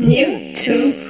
New to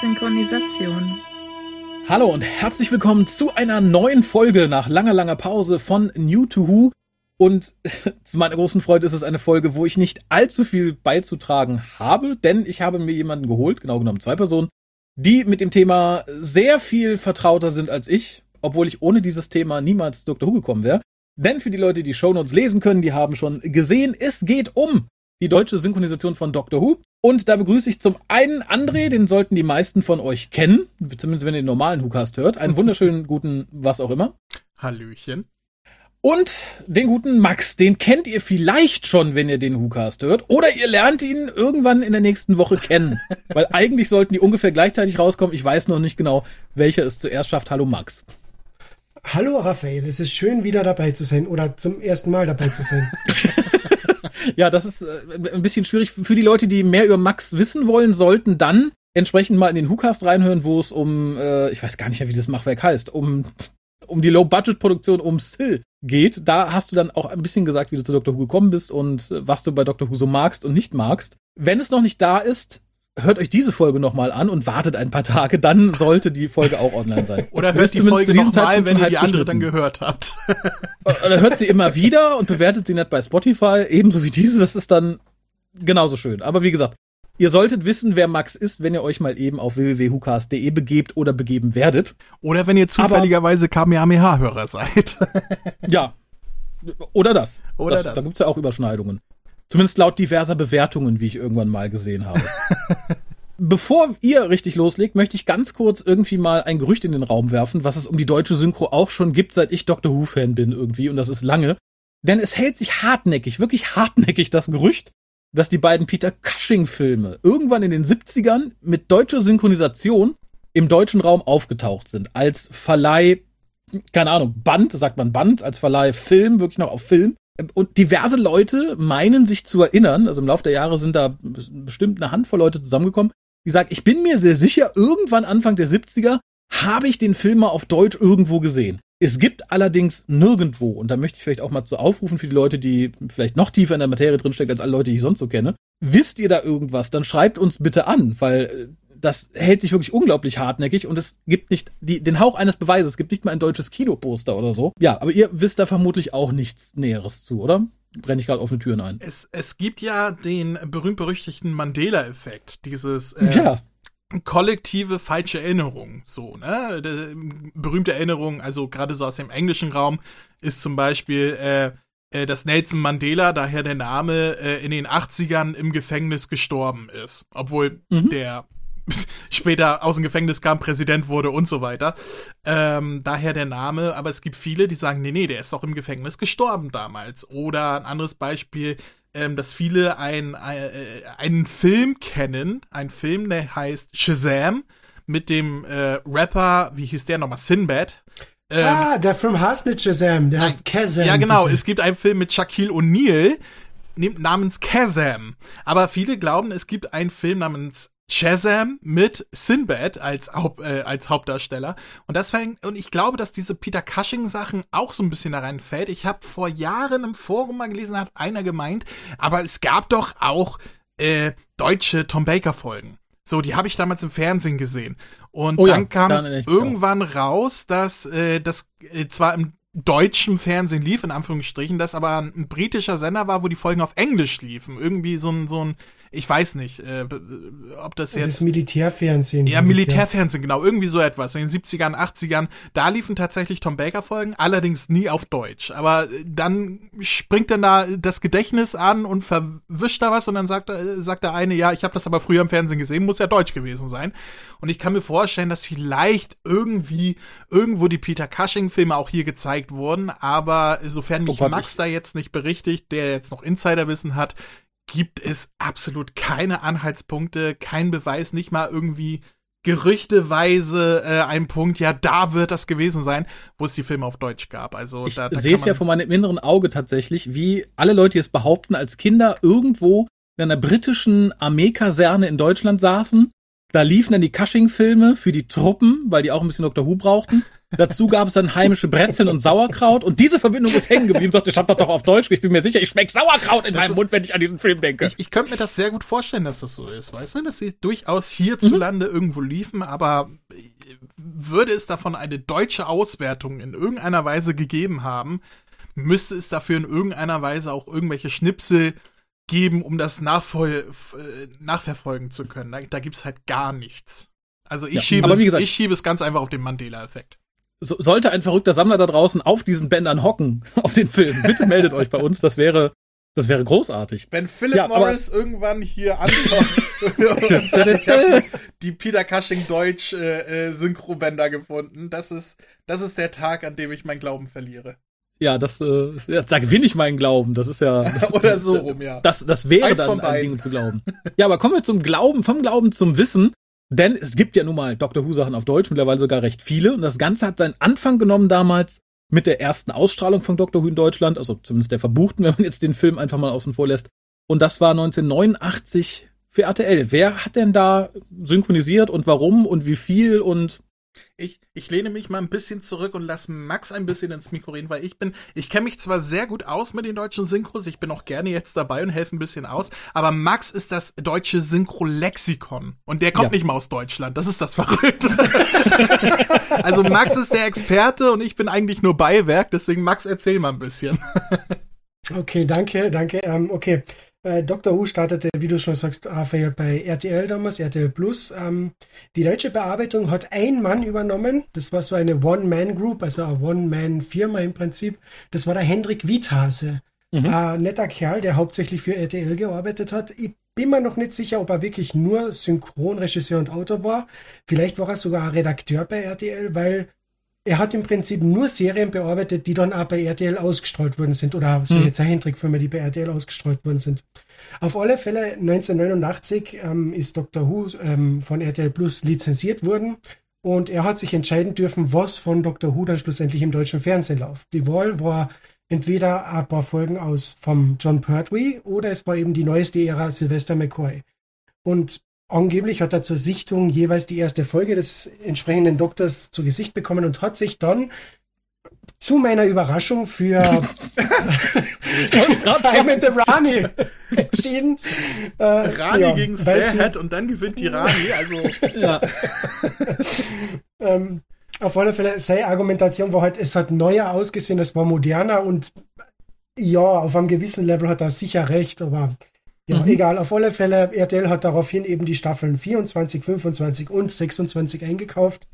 Synchronisation. Hallo und herzlich willkommen zu einer neuen Folge nach langer, langer Pause von New to Who. Und zu meiner großen Freude ist es eine Folge, wo ich nicht allzu viel beizutragen habe, denn ich habe mir jemanden geholt, genau genommen zwei Personen, die mit dem Thema sehr viel vertrauter sind als ich, obwohl ich ohne dieses Thema niemals Dr. Who gekommen wäre. Denn für die Leute, die Shownotes lesen können, die haben schon gesehen, es geht um die deutsche Synchronisation von Doctor Who. Und da begrüße ich zum einen André, den sollten die meisten von euch kennen, zumindest wenn ihr den normalen WhoCast hört. Einen wunderschönen guten was auch immer. Hallöchen. Und den guten Max, den kennt ihr vielleicht schon, wenn ihr den WhoCast hört. Oder ihr lernt ihn irgendwann in der nächsten Woche kennen. Weil eigentlich sollten die ungefähr gleichzeitig rauskommen. Ich weiß noch nicht genau, welcher es zuerst schafft. Hallo Max. Hallo Raphael, es ist schön wieder dabei zu sein oder zum ersten Mal dabei zu sein. Ja, das ist äh, ein bisschen schwierig. Für die Leute, die mehr über Max wissen wollen, sollten dann entsprechend mal in den WhoCast reinhören, wo es um, äh, ich weiß gar nicht mehr, wie das Machwerk heißt, um, um die Low-Budget-Produktion um Sill geht. Da hast du dann auch ein bisschen gesagt, wie du zu Dr. Who gekommen bist und äh, was du bei Dr. Who so magst und nicht magst. Wenn es noch nicht da ist, hört euch diese Folge nochmal an und wartet ein paar Tage, dann sollte die Folge auch online sein. Oder hört ist die zumindest Folge zu diesem nochmal, wenn ihr die andere dann gehört habt. Oder hört sie immer wieder und bewertet sie nicht bei Spotify, ebenso wie diese. Das ist dann genauso schön. Aber wie gesagt, ihr solltet wissen, wer Max ist, wenn ihr euch mal eben auf www.hucast.de begebt oder begeben werdet. Oder wenn ihr zufälligerweise Kamehameha-Hörer seid. Ja. Oder das. Oder das, das. Da gibt's ja auch Überschneidungen. Zumindest laut diverser Bewertungen, wie ich irgendwann mal gesehen habe. Bevor ihr richtig loslegt, möchte ich ganz kurz irgendwie mal ein Gerücht in den Raum werfen, was es um die deutsche Synchro auch schon gibt, seit ich Doctor Who-Fan bin irgendwie, und das ist lange. Denn es hält sich hartnäckig, wirklich hartnäckig das Gerücht, dass die beiden Peter Cushing-Filme irgendwann in den 70ern mit deutscher Synchronisation im deutschen Raum aufgetaucht sind. Als Verleih, keine Ahnung, Band, sagt man Band, als Verleih Film, wirklich noch auf Film. Und diverse Leute meinen sich zu erinnern, also im Laufe der Jahre sind da bestimmt eine Handvoll Leute zusammengekommen, die sagen, ich bin mir sehr sicher, irgendwann Anfang der 70er habe ich den Film mal auf Deutsch irgendwo gesehen. Es gibt allerdings nirgendwo, und da möchte ich vielleicht auch mal zu aufrufen für die Leute, die vielleicht noch tiefer in der Materie drinstecken als alle Leute, die ich sonst so kenne. Wisst ihr da irgendwas, dann schreibt uns bitte an, weil äh, das hält sich wirklich unglaublich hartnäckig und es gibt nicht die, den Hauch eines Beweises, es gibt nicht mal ein deutsches Kinoposter oder so. Ja, aber ihr wisst da vermutlich auch nichts Näheres zu, oder? Brenne ich gerade offene Türen ein. Es, es gibt ja den berühmt-berüchtigten Mandela-Effekt, dieses äh, Tja, kollektive falsche Erinnerung. So, ne? De, berühmte Erinnerung, also gerade so aus dem englischen Raum, ist zum Beispiel, äh, äh, dass Nelson Mandela, daher der Name, äh, in den 80ern im Gefängnis gestorben ist. Obwohl Mhm. der später aus dem Gefängnis kam, Präsident wurde und so weiter. Ähm, daher der Name, aber es gibt viele, die sagen, nee, nee, der ist doch im Gefängnis gestorben damals. Oder ein anderes Beispiel, ähm, dass viele ein, äh, einen Film kennen, ein Film, der heißt Shazam, mit dem äh, Rapper, wie hieß der nochmal, Sinbad. Ähm, ah, der Film heißt nicht Shazam, der heißt Kazam. ja, genau. bitte. Es gibt einen Film mit Shaquille O'Neal namens Kazam. Aber viele glauben, es gibt einen Film namens Shazam mit Sinbad als, Haupt, äh, als Hauptdarsteller. Und deswegen, und ich glaube, dass diese Peter Cushing-Sachen auch so ein bisschen da reinfällt. Ich habe vor Jahren im Forum mal gelesen, hat einer gemeint, aber es gab doch auch äh, deutsche Tom Baker-Folgen. So, die habe ich damals im Fernsehen gesehen. Und Oh ja, dann kam erinnere ich mich irgendwann raus, dass äh, das äh, zwar im deutschen Fernsehen lief, in Anführungsstrichen, das aber ein britischer Sender war, wo die Folgen auf Englisch liefen. Irgendwie so ein, so ein, ich weiß nicht, äh, ob das das jetzt. Militärfernsehen. Ja, das, Militärfernsehen, genau, irgendwie so etwas. In den 70ern, 80ern, da liefen tatsächlich Tom Baker-Folgen, allerdings nie auf Deutsch. Aber äh, dann springt dann da das Gedächtnis an und verwischt da was und dann sagt, äh, sagt der eine, ja, ich habe das aber früher im Fernsehen gesehen, muss ja Deutsch gewesen sein. Und ich kann mir vorstellen, dass vielleicht irgendwie irgendwo die Peter Cushing-Filme auch hier gezeigt wurden, aber sofern mich Oh Max ich- da jetzt nicht berichtigt, der jetzt noch Insiderwissen hat, gibt es absolut keine Anhaltspunkte, kein Beweis, nicht mal irgendwie gerüchteweise äh, ein Punkt, ja, da wird das gewesen sein, wo es die Filme auf Deutsch gab. Also Ich da, da sehe es ja vor meinem inneren Auge tatsächlich, wie alle Leute, die es behaupten, als Kinder irgendwo in einer britischen Armeekaserne in Deutschland saßen. Da liefen dann die Cushing-Filme für die Truppen, weil die auch ein bisschen Dr. Who brauchten. Dazu gab es dann heimische Brezeln und Sauerkraut. Und diese Verbindung ist hängen geblieben. Sagt, ich hab das doch auf Deutsch. Ich bin mir sicher, ich schmeck Sauerkraut in Das meinem ist- Mund, wenn ich an diesen Film denke. Ich, ich könnte mir das sehr gut vorstellen, dass das so ist, weißt du, dass sie durchaus hierzulande irgendwo liefen, aber äh, würde es davon eine deutsche Auswertung in irgendeiner Weise gegeben haben, müsste es dafür in irgendeiner Weise auch irgendwelche Schnipsel geben, um das nachvoll äh, nachverfolgen zu können. Da, da gibt's halt gar nichts. Also ich, Ja, schiebe es, gesagt- ich schiebe es ganz einfach auf den Mandela-Effekt. so, sollte ein verrückter Sammler da draußen auf diesen Bändern hocken, auf den Film, bitte meldet euch bei uns. Das wäre, das wäre großartig. Wenn Philip Ja, Morris irgendwann hier ankommt die Peter Cushing Deutsch äh, äh, Synchrobänder gefunden, das ist, das ist der Tag, an dem ich meinen Glauben verliere. Ja, das, äh, da gewinne ich meinen Glauben. Das ist ja. Oder so rum, ja. Das, das wäre Eins dann ein. Ding zu glauben. Ja, aber kommen wir zum Glauben, vom Glauben zum Wissen. Denn es gibt ja nun mal Dr. Who-Sachen auf Deutsch, mittlerweile sogar recht viele. Und das Ganze hat seinen Anfang genommen damals mit der ersten Ausstrahlung von Dr. Who in Deutschland, also zumindest der verbuchten, wenn man jetzt den Film einfach mal außen vor lässt. Und das war 1989 für RTL. Wer hat denn da synchronisiert und warum und wie viel und Ich, ich lehne mich mal ein bisschen zurück und lasse Max ein bisschen ins Mikro reden, weil ich bin, ich kenne mich zwar sehr gut aus mit den deutschen Synchros, ich bin auch gerne jetzt dabei und helfe ein bisschen aus, aber Max ist das deutsche Synchro-Lexikon und der kommt Ja. nicht mal aus Deutschland, das ist das Verrückte. also Max ist der Experte und ich bin eigentlich nur Beiwerk, deswegen Max, erzähl mal ein bisschen. Okay, danke, danke. Ähm, okay, äh, Dr. Who startete, wie du schon sagst, Raphael, bei RTL damals, RTL Plus. Ähm, die deutsche Bearbeitung hat ein Mann übernommen. Das war so eine One-Man-Group, also eine One-Man-Firma im Prinzip. Das war der Hendrik Wiethase. Mhm. Ein netter Kerl, der hauptsächlich für RTL gearbeitet hat. Ich bin mir noch nicht sicher, ob er wirklich nur Synchronregisseur und Autor war. Vielleicht war er sogar Redakteur bei RTL, weil er hat im Prinzip nur Serien bearbeitet, die dann auch bei RTL ausgestrahlt worden sind. Oder so Hm. jetzt Zeichentrickfilme, die bei RTL ausgestrahlt worden sind. Auf alle Fälle 1989 ähm, ist Dr. Who ähm, von RTL Plus lizenziert worden. Und er hat sich entscheiden dürfen, was von Dr. Who dann schlussendlich im deutschen Fernsehen läuft. Die Wahl war entweder ein paar Folgen aus vom John Pertwee oder es war eben die neueste Ära Sylvester McCoy. Und angeblich hat er zur Sichtung jeweils die erste Folge des entsprechenden Doktors zu Gesicht bekommen und hat sich dann zu meiner Überraschung für Time and the Rani entschieden. Äh, Rani ja, gegen Sparehead und dann gewinnt die Rani, also ja, ähm, auf alle Fälle, seine Argumentation war halt, es hat neuer ausgesehen, es war moderner und ja, auf einem gewissen Level hat er sicher recht, aber ja, Mhm. egal. Auf alle Fälle, RTL hat daraufhin eben die Staffeln 24, 25 und 26 eingekauft.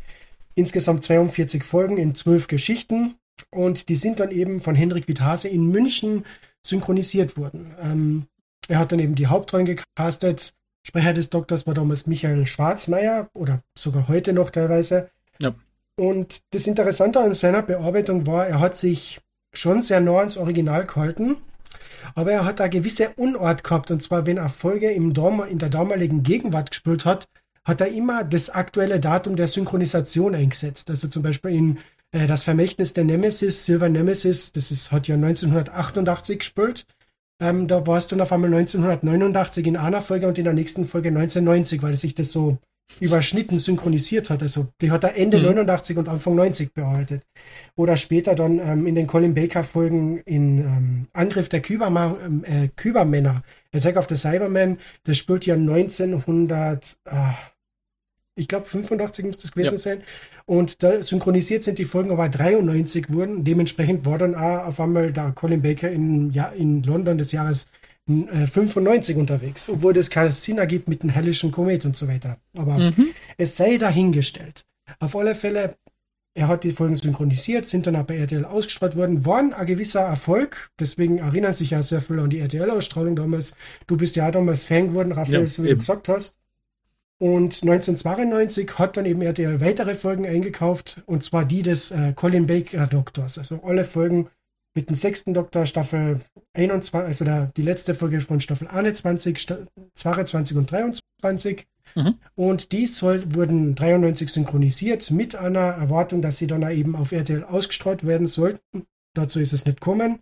Insgesamt 42 Folgen in 12 Geschichten und die sind dann eben von Hendrik Witthase in München synchronisiert worden. Ähm, er hat dann eben die Hauptrollen gecastet. Sprecher des Doktors war damals Michael Schwarzmeier oder sogar heute noch teilweise. Ja. Und das Interessante an seiner Bearbeitung war, er hat sich schon sehr nah ans Original gehalten, aber er hat da gewisse Unart gehabt. Und zwar, wenn er Folge im Dam in der damaligen Gegenwart gespielt hat, hat er immer das aktuelle Datum der Synchronisation eingesetzt. Also zum Beispiel in äh, Das Vermächtnis der Nemesis, Silver Nemesis, das ist, hat ja 1988 gespielt. Ähm, da war es dann auf einmal 1989 in einer Folge und in der nächsten Folge 1990, weil sich das so überschnitten synchronisiert hat. Also die hat er Ende Mhm. 89 und Anfang 90 bearbeitet. Oder später dann ähm, in den Colin Baker Folgen in ähm, Angriff der Kyberma ähm, äh, Kybermänner, Attack of the Cybermen, das spielt ja 1900, ah, ich glaube 85 müsste es gewesen Ja. sein. Und da synchronisiert sind die Folgen aber 93 wurden. Dementsprechend war dann auch auf einmal da Colin Baker in, ja, in London des Jahres äh, 95 unterwegs, obwohl es Sinn ergibt mit dem hellischen Komet und so weiter. Aber Mhm. es sei dahingestellt. Auf alle Fälle, er hat die Folgen synchronisiert, sind dann auch bei RTL ausgestrahlt worden, waren ein gewisser Erfolg. Deswegen erinnern sich ja sehr viele an die RTL-Ausstrahlung damals. Du bist ja damals Fan geworden, Raphael, Ja, so wie du eben. gesagt hast. Und 1992 hat dann eben RTL weitere Folgen eingekauft, und zwar die des äh, Colin Baker Doktors. Also alle Folgen mit dem sechsten Doktor, Staffel 21, also der, die letzte Folge von Staffel 21, Sta 22 und 23. Mhm. Und die soll, wurden 93 synchronisiert mit einer Erwartung, dass sie dann eben auf RTL ausgestrahlt werden sollten. Dazu ist es nicht gekommen.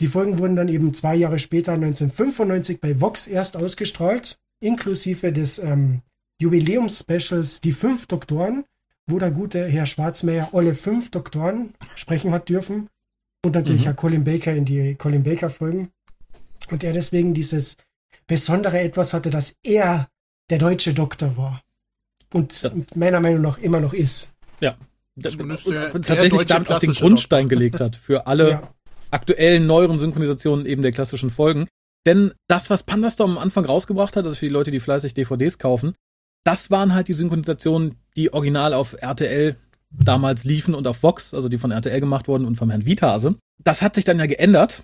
Die Folgen wurden dann eben zwei Jahre später, 1995, bei Vox erst ausgestrahlt, inklusive des ähm, Jubiläums-Specials Die fünf Doktoren, wo der gute Herr Schwarzmeier alle fünf Doktoren sprechen hat dürfen. Und natürlich Mhm. auch Colin Baker in die Colin Baker-Folgen. Und er deswegen dieses besondere Etwas hatte, dass er der deutsche Doktor war. Und Das- meiner Meinung nach immer noch ist. Ja. Und der- der tatsächlich damit auch den Grundstein gelegt hat für alle Ja. aktuellen, neueren Synchronisationen eben der klassischen Folgen. Denn das, was Pandastorm am Anfang rausgebracht hat, also für die Leute, die fleißig DVDs kaufen, das waren halt die Synchronisationen, die original auf RTL damals liefen und auf Vox, also die von RTL gemacht wurden und vom Herrn Vitase. Das hat sich dann ja geändert,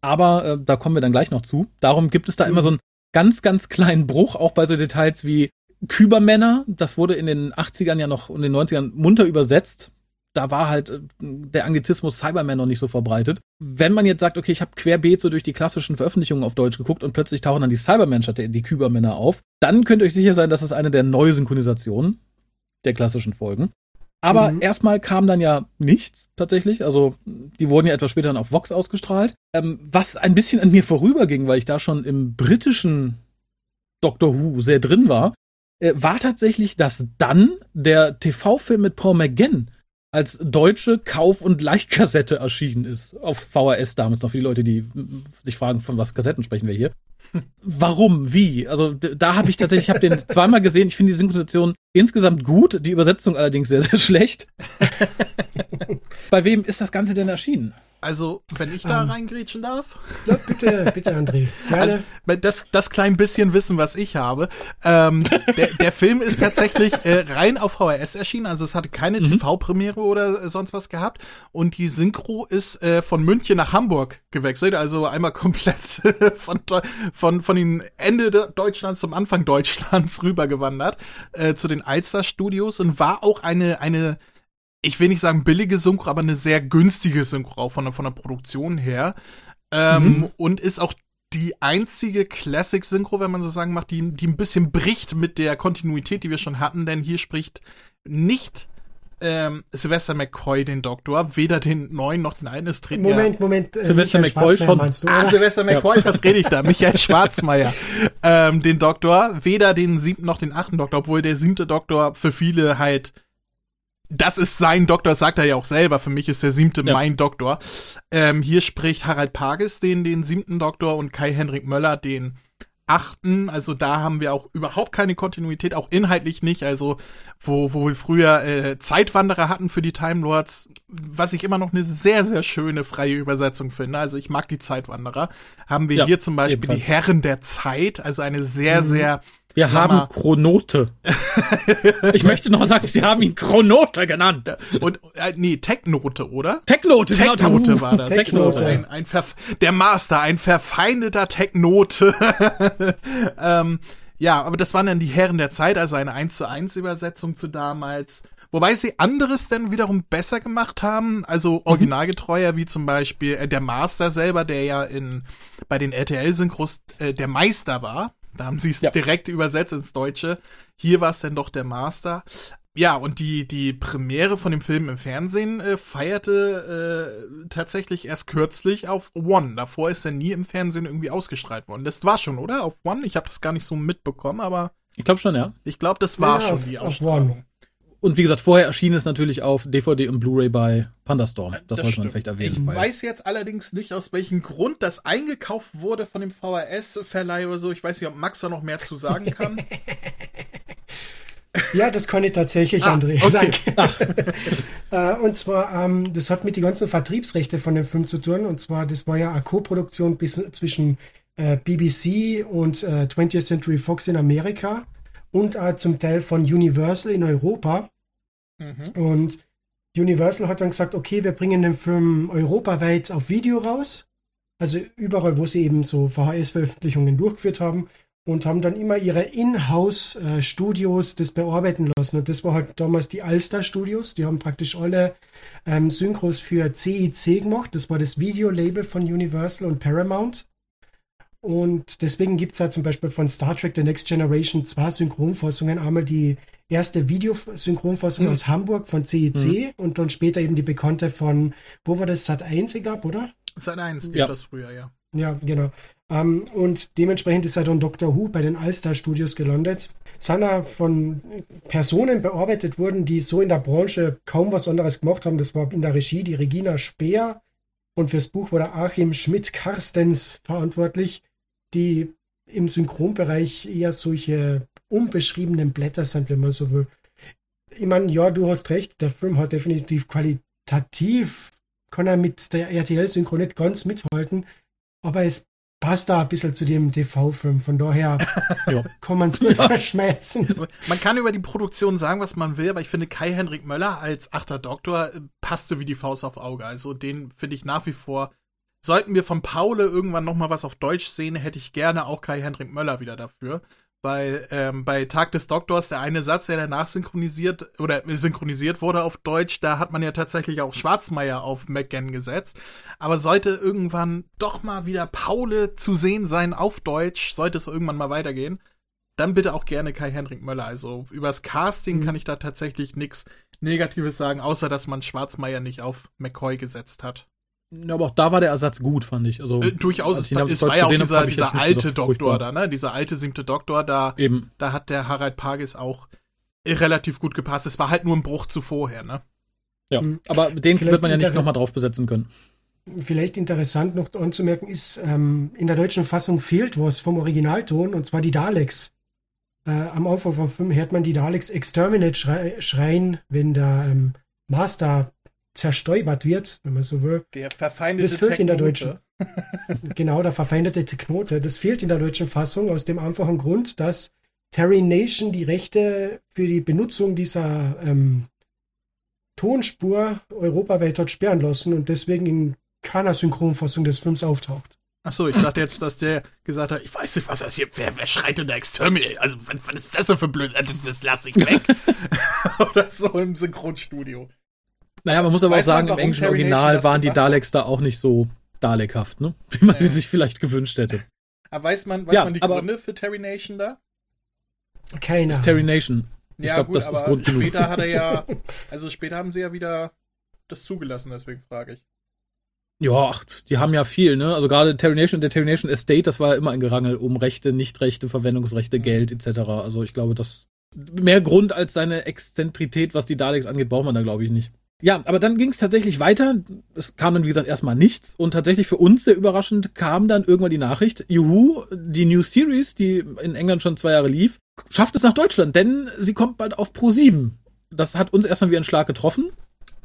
aber äh, da kommen wir dann gleich noch zu. Darum gibt es da immer so einen ganz, ganz kleinen Bruch, auch bei so Details wie Kübermänner. Das wurde in den 80ern ja noch und den 90ern munter übersetzt. Da war halt äh, der Anglizismus Cyberman noch nicht so verbreitet. Wenn man jetzt sagt, okay, ich habe querbeet so durch die klassischen Veröffentlichungen auf Deutsch geguckt und plötzlich tauchen dann die Cybermen statt die Kübermänner auf, dann könnt ihr euch sicher sein, das ist eine der Neusynchronisationen der klassischen Folgen. Aber Mhm. erstmal kam dann ja nichts tatsächlich. Also die wurden ja etwas später dann auf Vox ausgestrahlt. Ähm, was ein bisschen an mir vorüberging, weil ich da schon im britischen Doctor Who sehr drin war, äh, war tatsächlich, dass dann der TV-Film mit Paul McGann als deutsche Kauf- und Leichtkassette erschienen ist. Auf VHS damals noch für die Leute, die sich fragen, von was Kassetten sprechen wir hier. Warum? Wie? Also da habe ich tatsächlich, ich habe den zweimal gesehen. Ich finde die Synchronisation insgesamt gut, die Übersetzung allerdings sehr, sehr schlecht. Bei wem ist das Ganze denn erschienen? Also, wenn ich da Ähm. reingrätschen darf. Ja, bitte, bitte, André. Gerne. Also, das, das klein bisschen Wissen, was ich habe. Ähm, der, der Film ist tatsächlich äh, rein auf VHS erschienen, also es hatte keine Mhm. TV-Premiere oder äh, sonst was gehabt. Und die Synchro ist äh, von München nach Hamburg gewechselt, also einmal komplett von, Deu- von, von den Ende de- Deutschlands zum Anfang Deutschlands rübergewandert äh, zu den Alster Studios und war auch eine, eine ich will nicht sagen billige Synchro, aber eine sehr günstige Synchro auch von, der- von der Produktion her. Ähm, Und ist auch die einzige Classic-Synchro, wenn man so sagen macht, die, die ein bisschen bricht mit der Kontinuität, die wir schon hatten, denn hier spricht nicht ähm, Sylvester McCoy den Doktor, weder den neuen noch den alten. Es treten ja- Moment, Moment. äh, Sylvester Michael McCoy schon. Meinst du, Ah? Sylvester McCoy, was rede ich da? Michael Schwarzmeier. ähm, den Doktor, weder den siebten noch den achten Doktor, obwohl der siebte Doktor für viele halt, das ist sein Doktor, sagt er ja auch selber. Für mich ist der siebte Ja. mein Doktor. Ähm, hier spricht Harald Pages den, den siebten Doktor und Kai-Henrik Möller den achten. Also da haben wir auch überhaupt keine Kontinuität, auch inhaltlich nicht. Also wo, wo wir früher äh, Zeitwanderer hatten für die Time Lords, was ich immer noch eine sehr, sehr schöne freie Übersetzung finde. Also ich mag die Zeitwanderer. Haben wir Ja, hier zum Beispiel ebenfalls. die Herren der Zeit, also eine sehr, sehr Wir Sag haben. Chronote. ich möchte noch sagen, sie haben ihn Chronote genannt. und äh, nee, Technote, oder? Technote, genau, Technote uh, war das. Technote. Ein, ein Verf der Master, ein verfeindeter Technote. ähm, ja, aber das waren dann die Herren der Zeit, also eine 1 zu 1 Übersetzung zu damals. Wobei sie anderes denn wiederum besser gemacht haben, also originalgetreuer, wie zum Beispiel äh, der Master selber, der ja in bei den RTL-Synchros äh, der Meister war. Da haben sie es Ja. direkt übersetzt ins Deutsche. Hier war es dann doch der Master. Ja, und die, die Premiere von dem Film im Fernsehen äh, feierte äh, tatsächlich erst kürzlich auf One. Davor ist er nie im Fernsehen irgendwie ausgestrahlt worden. Das war schon, oder? Auf One? Ich habe das gar nicht so mitbekommen, aber Ich glaube schon, ja. ich glaube, das war Ja, schon auf- die auf Ausstrahlung. Und wie gesagt, vorher erschien es natürlich auf DVD und Blu-ray bei Pandastorm. Das, sollte man stimmt. vielleicht erwähnen. Ich weil- weiß jetzt allerdings nicht, aus welchem Grund das eingekauft wurde von dem VHS-Verleih oder so. Ich weiß nicht, ob Max da noch mehr zu sagen kann. Ja, das kann ich tatsächlich, Ah, André. okay. Danke. Äh, und zwar, ähm, das hat mit den ganzen Vertriebsrechte von dem Film zu tun. Und zwar, das war ja eine Co-Produktion bis- zwischen äh, BBC und äh, 20th Century Fox in Amerika und äh, zum Teil von Universal in Europa. Mhm. Und Universal hat dann gesagt, okay, wir bringen den Film europaweit auf Video raus. Also überall, wo sie eben so VHS-Veröffentlichungen durchgeführt haben. und haben dann immer ihre Inhouse-Studios das bearbeiten lassen. Und das war halt damals die Alster Studios. Die haben praktisch alle ähm, Synchros für CIC gemacht. Das war das Videolabel von Universal und Paramount. Und deswegen gibt es halt zum Beispiel von Star Trek The Next Generation zwei Synchronfassungen. Einmal die erste Videosynchronfassung Mhm. aus Hamburg von CEC und dann später eben die bekannte von, wo war das, Sat 1, ich glaube, oder? Eins gibt Ja. das früher, ja. Ja, genau. Ähm, und dementsprechend ist er dann Doctor Who bei den All-Star Studios gelandet. Er von Personen bearbeitet worden, die so in der Branche kaum was anderes gemacht haben. Das war in der Regie die Regina Speer und fürs Buch war der Achim Schmidt-Karstens verantwortlich, die im Synchronbereich eher solche unbeschriebenen Blätter sind, wenn man so will. Ich meine, ja, du hast recht, der Film hat definitiv qualitativ, kann er mit der RTL-Synchro nicht ganz mithalten, aber es passt da ein bisschen zu dem TV-Film. Von daher Ja. kann man es gut verschmelzen. Man kann über die Produktion sagen, was man will, aber ich finde Kai-Henrik Möller als achter Doktor äh, passte wie die Faust auf Auge. Also den finde ich nach wie vor. Sollten wir von Paule irgendwann noch mal was auf Deutsch sehen, hätte ich gerne auch Kai-Henrik Möller wieder dafür. Weil ähm, bei Tag des Doktors, der eine Satz, der danach synchronisiert oder synchronisiert wurde auf Deutsch, da hat man ja tatsächlich auch Schwarzmeier auf McGann gesetzt. Aber sollte irgendwann doch mal wieder Paule zu sehen sein auf Deutsch, sollte es irgendwann mal weitergehen, dann bitte auch gerne Kai-Henrik Möller. Also übers Casting Mhm. kann ich da tatsächlich nichts Negatives sagen, außer dass man Schwarzmeier nicht auf McCoy gesetzt hat. Ja, aber auch da war der Ersatz gut, fand ich. Also, Äh, durchaus, als es ich es Deutsch war ja auch dieser, hab dieser alte gesagt, Doktor furchtbar. da, ne? Dieser alte siebte Doktor, da, Eben. da hat der Harald Pagis auch äh, relativ gut gepasst. Es war halt nur ein Bruch zu vorher, ne? Ja, Mhm. aber den Vielleicht wird man ja nicht nochmal drauf besetzen können. Vielleicht interessant noch anzumerken ist, ähm, in der deutschen Fassung fehlt was vom Originalton, und zwar die Daleks. Äh, am Anfang vom Film hört man die Daleks Exterminate schrei schreien, wenn der ähm, Master zerstäubert wird, wenn man so will. Der verfeindete Das fehlt in der Technote. Genau, der verfeindete Knote. Das fehlt in der deutschen Fassung aus dem einfachen Grund, dass Terry Nation die Rechte für die Benutzung dieser ähm, Tonspur europaweit hat sperren lassen und deswegen in keiner Synchronfassung des Films auftaucht. Ach so, ich dachte jetzt, dass der gesagt hat, ich weiß nicht, was das hier, wer, wer schreit denn da Exterminate? Also, was, was ist das denn für blöd? Das, das lasse ich weg. Oder so im Synchronstudio. Naja, man muss aber Weiß auch man, sagen, im englischen Terry Original waren die gemacht hat? Daleks da auch nicht so Dalekhaft, ne? Wie man Ja. sie sich vielleicht gewünscht hätte. Aber weiß man, weiß Ja, man die aber- Gründe für Terry Nation da? Keine Das ist Ahnung. Terry Nation. Ich ja, glaub, gut, das ist aber Grund genug. später hat er ja, also später haben sie ja wieder das zugelassen, deswegen frage ich. Ja, ach, die haben ja viel, ne? Also gerade Terry Nation und der Terry Nation Estate, das war ja immer ein Gerangel um Rechte, Nichtrechte, Verwendungsrechte, Geld etc. Also ich glaube, das mehr Grund als seine Exzentrität, was die Daleks angeht, braucht man da, glaube ich, nicht. Ja, aber dann ging es tatsächlich weiter. Es kam dann, wie gesagt, erstmal nichts. Und tatsächlich für uns sehr überraschend kam dann irgendwann die Nachricht, Juhu, die New Series, die in England schon zwei Jahre lief, schafft es nach Deutschland, denn sie kommt bald auf Pro 7. Das hat uns erstmal wie ein Schlag getroffen.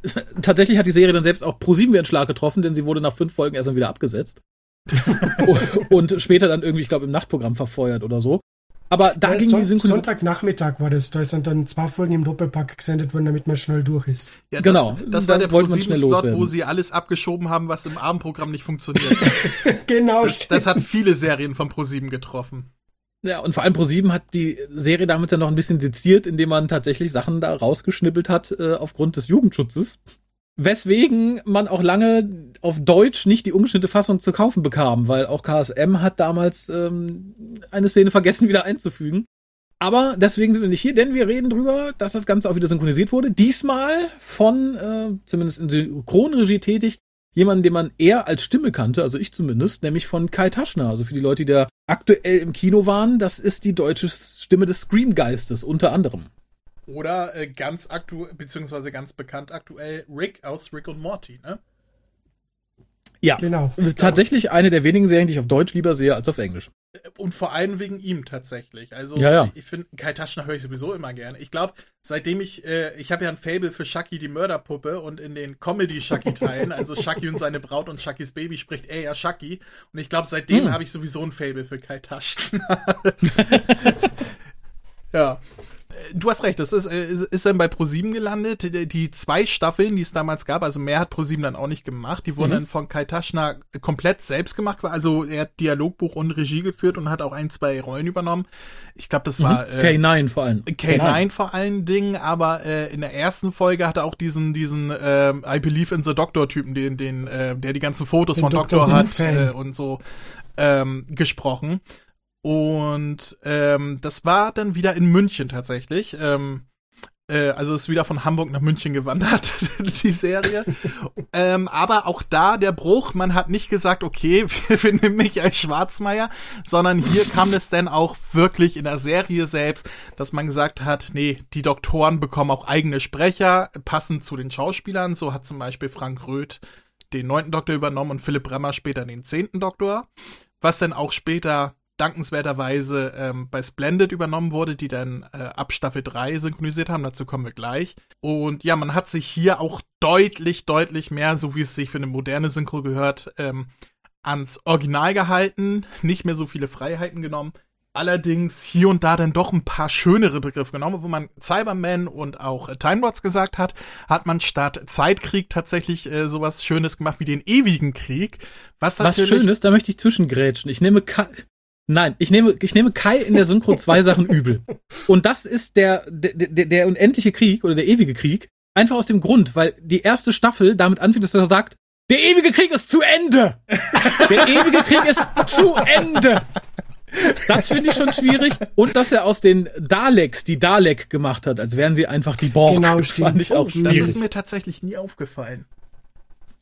Tatsächlich hat die Serie dann selbst auch Pro 7 wie ein Schlag getroffen, denn sie wurde nach fünf Folgen erstmal wieder abgesetzt. und später dann irgendwie, ich glaube, im Nachtprogramm verfeuert oder so. Aber da Ja, ging Son die Synchronisation. Sonntagnachmittag war das. Da sind dann zwei Folgen im Doppelpack gesendet worden, damit man schnell durch ist. Ja, Genau, Das, das da war der wollte man schnell ProSieben-Slot, wo sie alles abgeschoben haben, was im Abendprogramm nicht funktioniert. genau, Das, das hat viele Serien von ProSieben getroffen. Ja, und vor allem Pro7 hat die Serie damit ja noch ein bisschen seziert, indem man tatsächlich Sachen da rausgeschnippelt hat äh, aufgrund des Jugendschutzes. Weswegen man auch lange auf Deutsch nicht die ungeschnittene Fassung zu kaufen bekam, weil auch KSM hat damals ähm, eine Szene vergessen wieder einzufügen. Aber deswegen sind wir nicht hier, denn wir reden drüber, dass das Ganze auch wieder synchronisiert wurde. Diesmal von, äh, zumindest in Synchronregie tätig, jemanden, den man eher als Stimme kannte, also ich zumindest, nämlich von Kai Taschner. Also für die Leute, die da aktuell im Kino waren, das ist die deutsche Stimme des Screamgeistes unter anderem. Oder äh, ganz aktuell, beziehungsweise ganz bekannt aktuell, Rick aus Rick und Morty, ne? Ja, Genau. tatsächlich eine der wenigen Serien, die ich auf Deutsch lieber sehe als auf Englisch. Und vor allem wegen ihm tatsächlich. Also Ja, ja. ich finde, Kai Taschner höre ich sowieso immer gerne. Ich glaube, seitdem ich, äh, ich habe ja ein Fable für Chucky die Mörderpuppe und in den Comedy-Chucky-Teilen, also Chucky und seine Braut und Chuckys Baby spricht er ja Chucky. Und ich glaube, seitdem Hm. habe ich sowieso ein Fable für Kai Taschner. Ja. Du hast recht, das ist, äh, ist, ist dann bei ProSieben gelandet. Die, die zwei Staffeln, die es damals gab, also mehr hat ProSieben dann auch nicht gemacht, die wurden mhm. dann von Kai Taschner komplett selbst gemacht. Also er hat Dialogbuch und Regie geführt und hat auch ein, zwei Rollen übernommen. Ich glaube, das war mhm. äh, K9 vor allem. K9, K9 vor allen Dingen, aber äh, in der ersten Folge hat er auch diesen, diesen äh, I Believe in the Doctor-Typen, den, den, äh, der die ganzen Fotos den von Doktor, Doktor hat äh, und so ähm, gesprochen. Und ähm, das war dann wieder in München tatsächlich. Ähm, äh, also ist wieder von Hamburg nach München gewandert, die Serie. ähm, aber auch da der Bruch, man hat nicht gesagt, okay, wir, wir nehmen Michael Schwarzmeier, sondern hier kam es dann auch wirklich in der Serie selbst, dass man gesagt hat, nee, die Doktoren bekommen auch eigene Sprecher, passend zu den Schauspielern. So hat zum Beispiel Frank Röth den neunten Doktor übernommen und Philipp Bremmer später den zehnten Doktor. Was dann auch später dankenswerterweise ähm, bei Splendid übernommen wurde, die dann äh, ab Staffel 3 synchronisiert haben. Dazu kommen wir gleich. Und ja, man hat sich hier auch deutlich, deutlich mehr, so wie es sich für eine moderne Synchro gehört, ähm, ans Original gehalten, nicht mehr so viele Freiheiten genommen. Allerdings hier und da dann doch ein paar schönere Begriffe genommen, wo man Cyberman und auch äh, Timebots gesagt hat, hat man statt Zeitkrieg tatsächlich äh, sowas Schönes gemacht wie den ewigen Krieg. Was, was Schönes, da möchte ich zwischengrätschen. Ich nehme Nein, ich nehme, ich nehme Kai in der Synchro zwei Sachen übel. Und das ist der, der, der, der unendliche Krieg oder der ewige Krieg. Einfach aus dem Grund, weil die erste Staffel damit anfängt, dass er sagt, der ewige Krieg ist zu Ende! Der ewige Krieg ist zu Ende! Das finde ich schon schwierig. Und dass er aus den Daleks die Dalek gemacht hat, als wären sie einfach die Borg. Genau, stimmt. Fand ich auch schwierig. Das ist mir tatsächlich nie aufgefallen.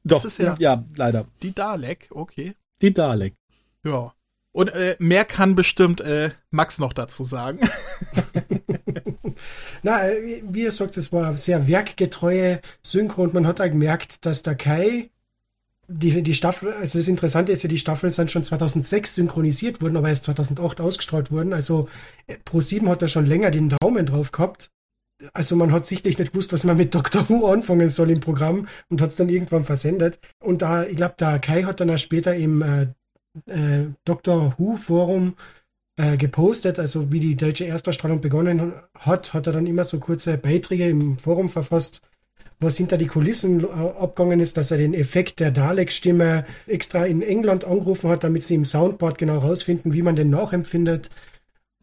Doch, das ist ja, ja, leider. Die Dalek, okay. Die Dalek. Ja. Und äh, mehr kann bestimmt äh, Max noch dazu sagen. Na, äh, wie ihr sagt, es war sehr werkgetreue Synchro und man hat auch gemerkt, dass der Kai die, die Staffel, also das Interessante ist ja, die Staffeln sind schon 2006 synchronisiert worden, aber erst 2008 ausgestrahlt worden. Also äh, Pro7 hat da schon länger den Daumen drauf gehabt. Also man hat sichtlich nicht gewusst, was man mit Dr. Who anfangen soll im Programm und hat es dann irgendwann versendet. Und da, ich glaube, der Kai hat dann auch später im äh, äh, Dr. Who Forum äh, gepostet, also wie die deutsche Erstausstrahlung begonnen hat, hat er dann immer so kurze Beiträge im Forum verfasst, was hinter die Kulissen äh, abgegangen ist, dass er den Effekt der Dalek-Stimme extra in England angerufen hat, damit sie im Soundboard genau rausfinden, wie man den nachempfindet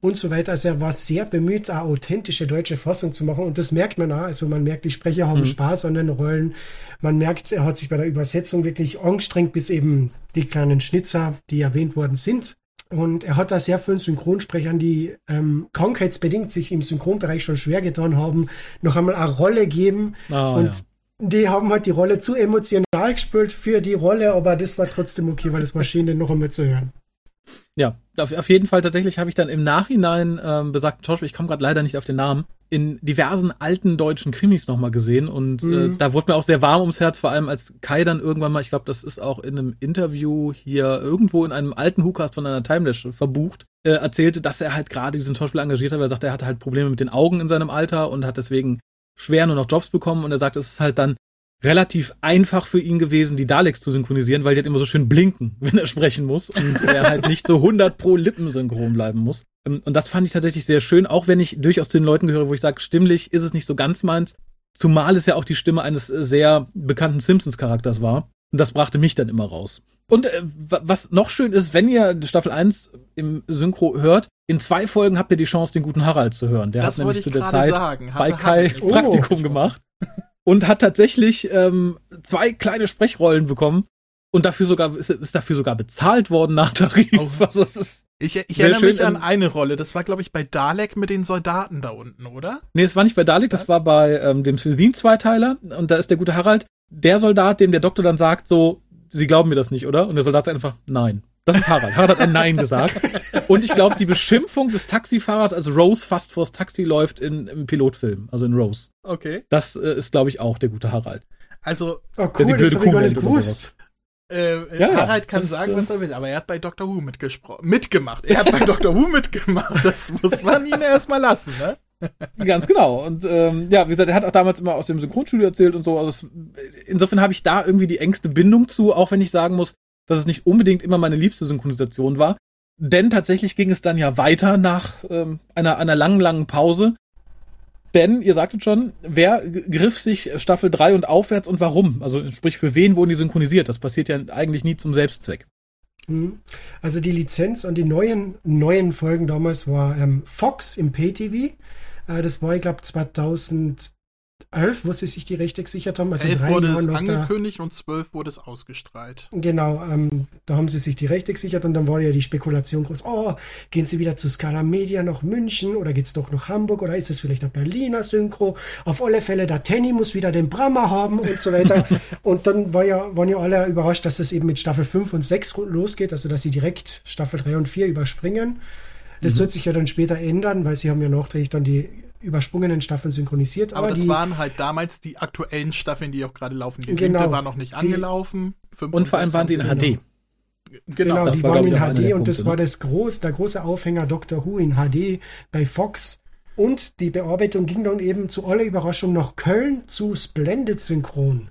und so weiter. Also er war sehr bemüht, eine authentische deutsche Fassung zu machen und das merkt man auch. Also man merkt, die Sprecher haben mhm. Spaß an den Rollen. Man merkt, er hat sich bei der Übersetzung wirklich angestrengt, bis eben die kleinen Schnitzer, die erwähnt worden sind. Und er hat da sehr vielen Synchronsprechern, die ähm, krankheitsbedingt sich im Synchronbereich schon schwer getan haben, noch einmal eine Rolle geben. Oh, und ja. die haben halt die Rolle zu emotional gespielt für die Rolle, aber das war trotzdem okay, weil es war schön, den noch einmal zu hören. Ja, auf, auf jeden Fall tatsächlich habe ich dann im Nachhinein ähm, besagten Schauspieler, ich komme gerade leider nicht auf den Namen, in diversen alten deutschen Krimis nochmal gesehen und äh, mhm. äh, da wurde mir auch sehr warm ums Herz, vor allem als Kai dann irgendwann mal, ich glaube, das ist auch in einem Interview hier irgendwo in einem alten Hookast von einer Timelash verbucht, äh, erzählte, dass er halt gerade diesen Schauspieler engagiert hat, weil er sagte, er hatte halt Probleme mit den Augen in seinem Alter und hat deswegen schwer nur noch Jobs bekommen und er sagt, es ist halt dann relativ einfach für ihn gewesen, die Daleks zu synchronisieren, weil die halt immer so schön blinken, wenn er sprechen muss und er halt nicht so 100 pro Lippen synchron bleiben muss. Ähm, und das fand ich tatsächlich sehr schön, auch wenn ich durchaus zu den Leuten gehöre, wo ich sage, stimmlich ist es nicht so ganz meins, zumal es ja auch die Stimme eines sehr bekannten Simpsons-Charakters war. Und das brachte mich dann immer raus. Und äh, was noch schön ist, wenn ihr Staffel 1 im Synchro hört, in zwei Folgen habt ihr die Chance, den guten Harald zu hören. Der das hat nämlich zu der Zeit bei Kai oh. Praktikum gemacht und hat tatsächlich ähm, zwei kleine Sprechrollen bekommen und dafür sogar ist, ist dafür sogar bezahlt worden nach Tarif. Oh. Also es ist ich, ich erinnere schön, mich an eine Rolle. Das war, glaube ich, bei Dalek mit den Soldaten da unten, oder? Nee, es war nicht bei Dalek, das war bei ähm, dem Slytherin-Zweiteiler. Und da ist der gute Harald, der Soldat, dem der Doktor dann sagt, so, Sie glauben mir das nicht, oder? Und der Soldat sagt einfach, nein. Das ist Harald. Harald hat ein Nein gesagt. Und ich glaube, die Beschimpfung des Taxifahrers, als Rose fast vors Taxi läuft in, im Pilotfilm, also in Rose. Okay. Das äh, ist, glaube ich, auch der gute Harald. Also, oh, cool, der das blöde ich gewusst. Äh, ja, Harald kann sagen, was er will, aber er hat bei Doctor Who mitgesprochen, mitgemacht. Er hat bei Doctor Who mitgemacht. Das muss man ihn erstmal lassen, ne? Ganz genau. Und ähm, ja, wie gesagt, er hat auch damals immer aus dem Synchronstudio erzählt und so. Also es, insofern habe ich da irgendwie die engste Bindung zu, auch wenn ich sagen muss, dass es nicht unbedingt immer meine liebste Synchronisation war. Denn tatsächlich ging es dann ja weiter nach ähm, einer, einer langen, langen Pause. Denn ihr sagtet schon, wer griff sich Staffel 3 und aufwärts und warum? Also sprich, für wen wurden die synchronisiert? Das passiert ja eigentlich nie zum Selbstzweck. Mhm. Also die Lizenz an die neuen, neuen Folgen damals war ähm, Fox im Pay-TV. Äh, das war, ich glaube, 2000 11, wo sie sich die Rechte gesichert haben. Also 11 wurde Jahren es angekündigt da, und 12 wurde es ausgestrahlt. Genau, ähm, da haben sie sich die Rechte gesichert und dann war ja die Spekulation groß, oh, gehen sie wieder zu Scala Media nach München oder geht es doch nach Hamburg oder ist es vielleicht ein Berliner Synchro? Auf alle Fälle, der Tenny muss wieder den Brammer haben und so weiter. und dann war ja, waren ja alle überrascht, dass es eben mit Staffel 5 und 6 losgeht, also dass sie direkt Staffel 3 und 4 überspringen. Das mhm. wird sich ja dann später ändern, weil sie haben ja nachträglich dann die übersprungenen Staffeln synchronisiert. Aber, aber das die, waren halt damals die aktuellen Staffeln, die auch gerade laufen. Die genau, siebte war noch nicht angelaufen. Und vor allem waren sie in HD. Genau, genau die war, waren in HD und das war das groß, der große Aufhänger Doctor Who in HD bei Fox. Und die Bearbeitung ging dann eben zu aller Überraschung nach Köln zu Splendid Synchron.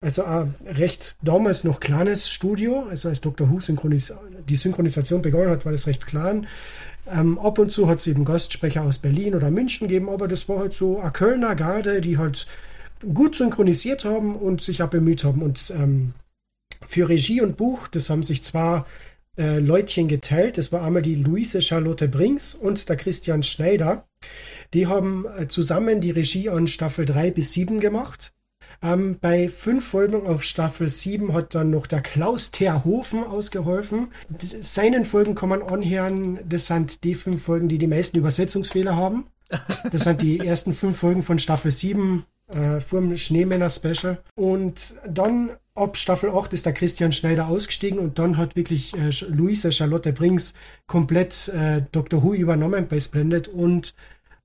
Also ein recht damals noch kleines Studio, also als Doctor Who Synchronis die Synchronisation begonnen hat, war das recht klein. Ähm, ab und zu hat es eben Gastsprecher aus Berlin oder München gegeben, aber das war halt so eine Kölner Garde, die halt gut synchronisiert haben und sich auch bemüht haben. Und ähm, für Regie und Buch, das haben sich zwar äh, Leutchen geteilt. Das war einmal die Luise Charlotte Brinks und der Christian Schneider. Die haben äh, zusammen die Regie an Staffel 3 bis 7 gemacht. Ähm, bei fünf Folgen auf Staffel 7 hat dann noch der Klaus Terhofen ausgeholfen. Seinen Folgen kann man anhören, das sind die fünf Folgen, die die meisten Übersetzungsfehler haben. Das sind die ersten fünf Folgen von Staffel 7 äh, vor dem Schneemänner-Special. Und dann ab Staffel 8 ist der Christian Schneider ausgestiegen und dann hat wirklich äh, Luisa Charlotte Brings komplett äh, Dr. Who übernommen bei Splendid und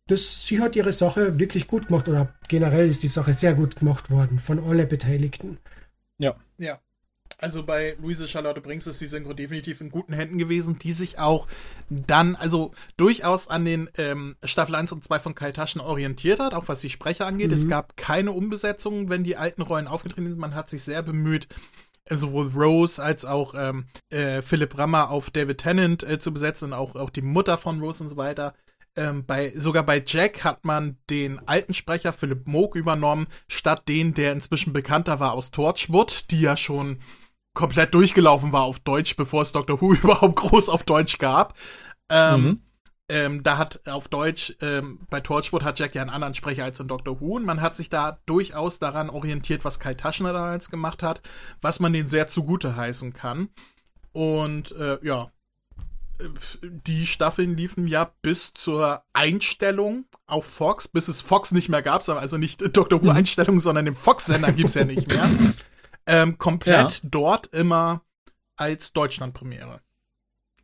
das, sie hat ihre Sache wirklich gut gemacht oder generell ist die Sache sehr gut gemacht worden von allen Beteiligten. Ja. Ja. Also bei Luise Charlotte Brings ist die Synchro definitiv in guten Händen gewesen, die sich auch dann, also durchaus an den ähm, Staffel 1 und 2 von Kai Taschen orientiert hat, auch was die Sprecher angeht. Mhm. Es gab keine Umbesetzungen, wenn die alten Rollen aufgetreten sind. Man hat sich sehr bemüht, äh, sowohl Rose als auch ähm, äh, Philipp Rammer auf David Tennant äh, zu besetzen und auch, auch die Mutter von Rose und so weiter. Ähm, bei, sogar bei Jack hat man den alten Sprecher Philipp Moog übernommen, statt den, der inzwischen bekannter war aus Torchwood, die ja schon komplett durchgelaufen war auf Deutsch, bevor es Doctor Who überhaupt groß auf Deutsch gab. Ähm, mhm. ähm, da hat auf Deutsch, ähm, bei Torchwood hat Jack ja einen anderen Sprecher als in Doctor Who und man hat sich da durchaus daran orientiert, was Kai Taschner damals gemacht hat, was man den sehr zugute heißen kann. Und äh, ja, die Staffeln liefen ja bis zur Einstellung auf Fox, bis es Fox nicht mehr gab, also nicht Dr. Who mhm. Einstellung, sondern den Fox-Sender gibt's ja nicht mehr. Ähm, komplett ja. dort immer als Deutschland-Premiere.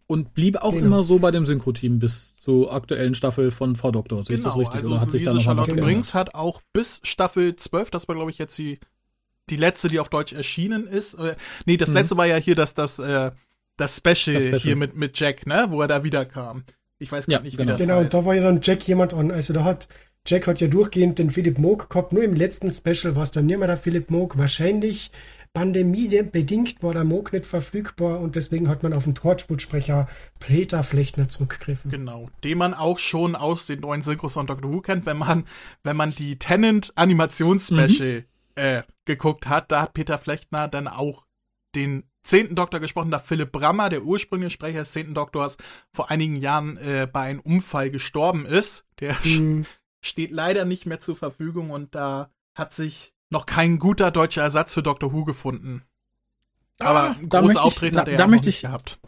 Und blieb auch genau. immer so bei dem Synchro-Team bis zur aktuellen Staffel von Frau Doktor. Sehe genau, ich das richtig? Also Oder hat sich da noch Charlotte Brings hat auch bis Staffel 12, das war glaube ich jetzt die, die letzte, die auf Deutsch erschienen ist. Äh, nee, das mhm. letzte war ja hier das, das äh, das Special, das Special, hier mit, mit Jack, ne, wo er da wiederkam. Ich weiß gar ja, nicht, wie genau. das Genau, heißt. da war ja dann Jack jemand an. Also da hat, Jack hat ja durchgehend den Philipp Moog gehabt. Nur im letzten Special war es dann nicht mehr der Philipp Moog. Wahrscheinlich Pandemie bedingt war der Moog nicht verfügbar und deswegen hat man auf den Torchwood-Sprecher Peter Flechtner zurückgegriffen. Genau, den man auch schon aus den neuen Synchros von Doctor Who kennt, wenn man, wenn man die Tenant Animationsspecial mhm. äh, geguckt hat, da hat Peter Flechtner dann auch den zehnten Doktor gesprochen, da Philipp Brammer, der ursprüngliche Sprecher des zehnten Doktors, vor einigen Jahren äh, bei einem Unfall gestorben ist. Der mhm. steht leider nicht mehr zur Verfügung und da hat sich noch kein guter deutscher Ersatz für Doctor Who gefunden. Aber ah, große Auftritte hat er da, ja möchte ich, gehabt.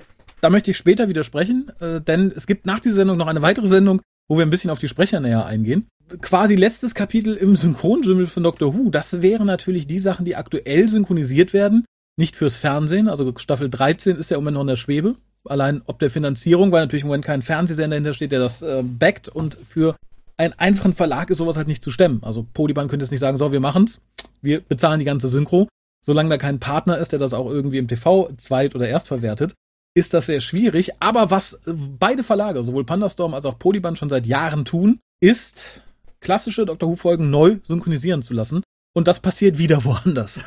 Da möchte ich später widersprechen, äh, denn es gibt nach dieser Sendung noch eine weitere Sendung, wo wir ein bisschen auf die Sprecher näher eingehen. Quasi letztes Kapitel im Synchronjimmel von Doctor Who. Das wären natürlich die Sachen, die aktuell synchronisiert werden nicht fürs Fernsehen. Also Staffel 13 ist ja im Moment noch in der Schwebe. Allein ob der Finanzierung, weil natürlich im Moment kein Fernsehsender dahinter steht, der das äh, backt und für einen einfachen Verlag ist sowas halt nicht zu stemmen. Also Polyban könnte jetzt nicht sagen, so, wir machen's, wir bezahlen die ganze Synchro. Solange da kein Partner ist, der das auch irgendwie im TV zweit- oder erst verwertet, ist das sehr schwierig. Aber was beide Verlage, sowohl Pandastorm als auch Polyban schon seit Jahren tun, ist klassische Doctor Who-Folgen neu synchronisieren zu lassen. Und das passiert wieder woanders.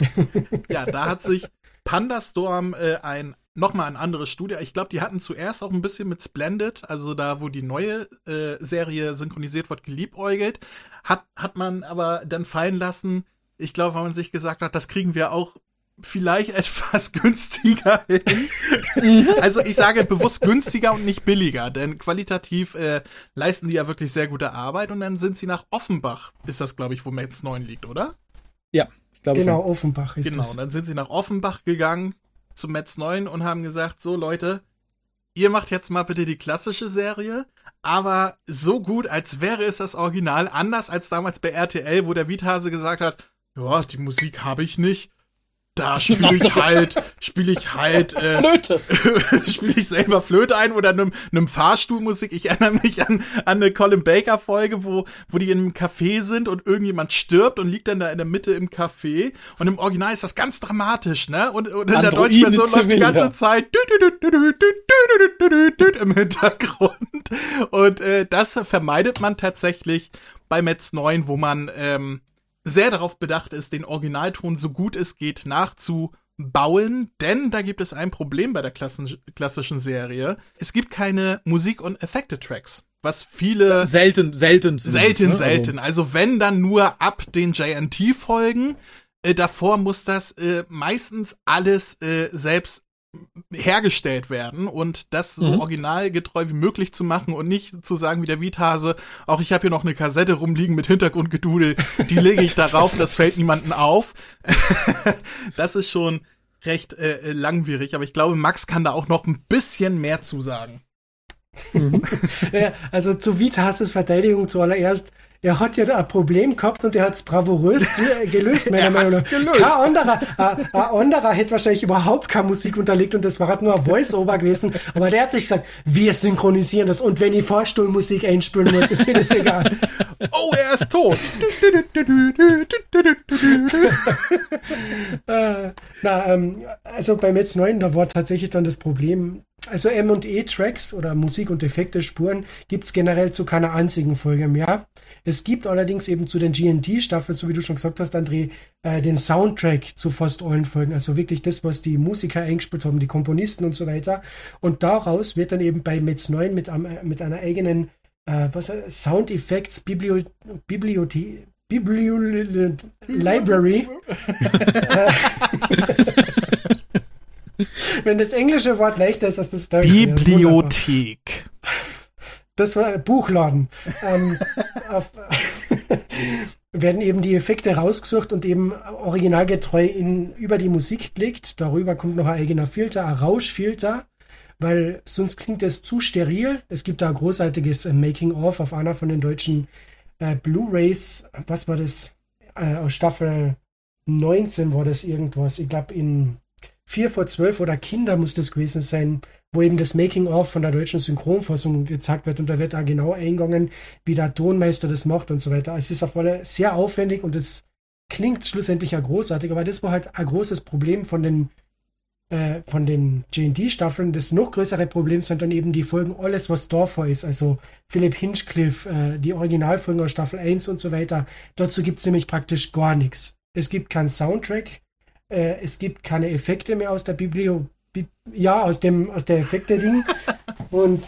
ja, da hat sich Pandastorm äh, ein nochmal ein anderes Studio. Ich glaube, die hatten zuerst auch ein bisschen mit Splendid, also da, wo die neue äh, Serie synchronisiert wird, geliebäugelt. Hat, hat man aber dann fallen lassen, ich glaube, weil man sich gesagt hat, das kriegen wir auch vielleicht etwas günstiger hin. Mhm. also ich sage bewusst günstiger und nicht billiger, denn qualitativ äh, leisten die ja wirklich sehr gute Arbeit und dann sind sie nach Offenbach, ist das glaube ich, wo Metz 9 liegt, oder? Ja, ich glaube Genau, schon. Offenbach ist Genau, das. und dann sind sie nach Offenbach gegangen zu Metz 9 und haben gesagt, so Leute, ihr macht jetzt mal bitte die klassische Serie, aber so gut, als wäre es das Original, anders als damals bei RTL, wo der Wiethase gesagt hat, ja, die Musik habe ich nicht da spiele ich halt, spiele ich halt äh, Flöte. spiele ich selber Flöte ein oder einem, einem Fahrstuhlmusik. Ich erinnere mich an, an eine Colin Baker Folge, wo, wo die in einem Café sind und irgendjemand stirbt und liegt dann da in der Mitte im Café. Und im Original ist das ganz dramatisch, ne? Und, und in der deutschen Version läuft die ganze Zeit im Hintergrund. Und äh, das vermeidet man tatsächlich bei Metz 9, wo man ähm, sehr darauf bedacht ist, den Originalton so gut es geht nachzubauen, denn da gibt es ein Problem bei der klassischen Serie. Es gibt keine Musik- und Effekte-Tracks. Was viele. Selten, selten. Selten, ne? selten. Also, wenn dann nur ab den JNT-Folgen. Äh, davor muss das äh, meistens alles äh, selbst hergestellt werden und das so mhm. originalgetreu wie möglich zu machen und nicht zu sagen wie der Wiethase, auch ich habe hier noch eine Kassette rumliegen mit Hintergrundgedudel, die lege ich darauf, das fällt niemanden auf. das ist schon recht äh, langwierig, aber ich glaube, Max kann da auch noch ein bisschen mehr zu sagen. Mhm. ja, also zu Vithases Verteidigung zuallererst, er hat ja da ein Problem gehabt und er hat es bravourös gelöst, meiner Meinung nach. Kein anderer, ein, ein anderer hätte wahrscheinlich überhaupt keine Musik unterlegt und das war halt nur ein Voice-Over gewesen. Aber der hat sich gesagt, wir synchronisieren das und wenn ich Fahrstuhlmusik einspielen muss, ist mir das egal. oh, er ist tot. äh, na, ähm, also bei Metz 9, da war tatsächlich dann das Problem, also M&E-Tracks oder Musik- und Effekte-Spuren gibt es generell zu keiner einzigen Folge mehr. Es gibt allerdings eben zu den GNT-Staffeln, so wie du schon gesagt hast, André, äh, den Soundtrack zu fast allen Folgen. Also wirklich das, was die Musiker eingespielt haben, die Komponisten und so weiter. Und daraus wird dann eben bei Metz 9 mit, um, mit einer eigenen äh, was, Sound Effects Biblio Bibliothek Biblio Library. Wenn das englische Wort leichter ist als das deutsche. Bibliothek. Das war Buchladen. ähm, auf, werden eben die Effekte rausgesucht und eben originalgetreu in, über die Musik gelegt. Darüber kommt noch ein eigener Filter, ein Rauschfilter, weil sonst klingt es zu steril. Es gibt da ein großartiges äh, Making-of auf einer von den deutschen äh, Blu-rays. Was war das? Äh, aus Staffel 19 war das irgendwas. Ich glaube in 4 vor 12 oder Kinder muss das gewesen sein, wo eben das Making-of von der deutschen Synchronfassung gezeigt wird und da wird auch genau eingegangen, wie der Tonmeister das macht und so weiter. Es ist auf alle sehr aufwendig und es klingt schlussendlich ja großartig, aber das war halt ein großes Problem von den äh, von den G&D-Staffeln. Das noch größere Problem sind dann eben die Folgen, alles was davor ist, also Philipp Hinchcliffe, äh, die Originalfolgen aus Staffel 1 und so weiter. Dazu gibt es nämlich praktisch gar nichts. Es gibt keinen Soundtrack, äh, es gibt keine Effekte mehr aus der Biblio, Bi ja, aus dem, aus der Effekte-Ding. und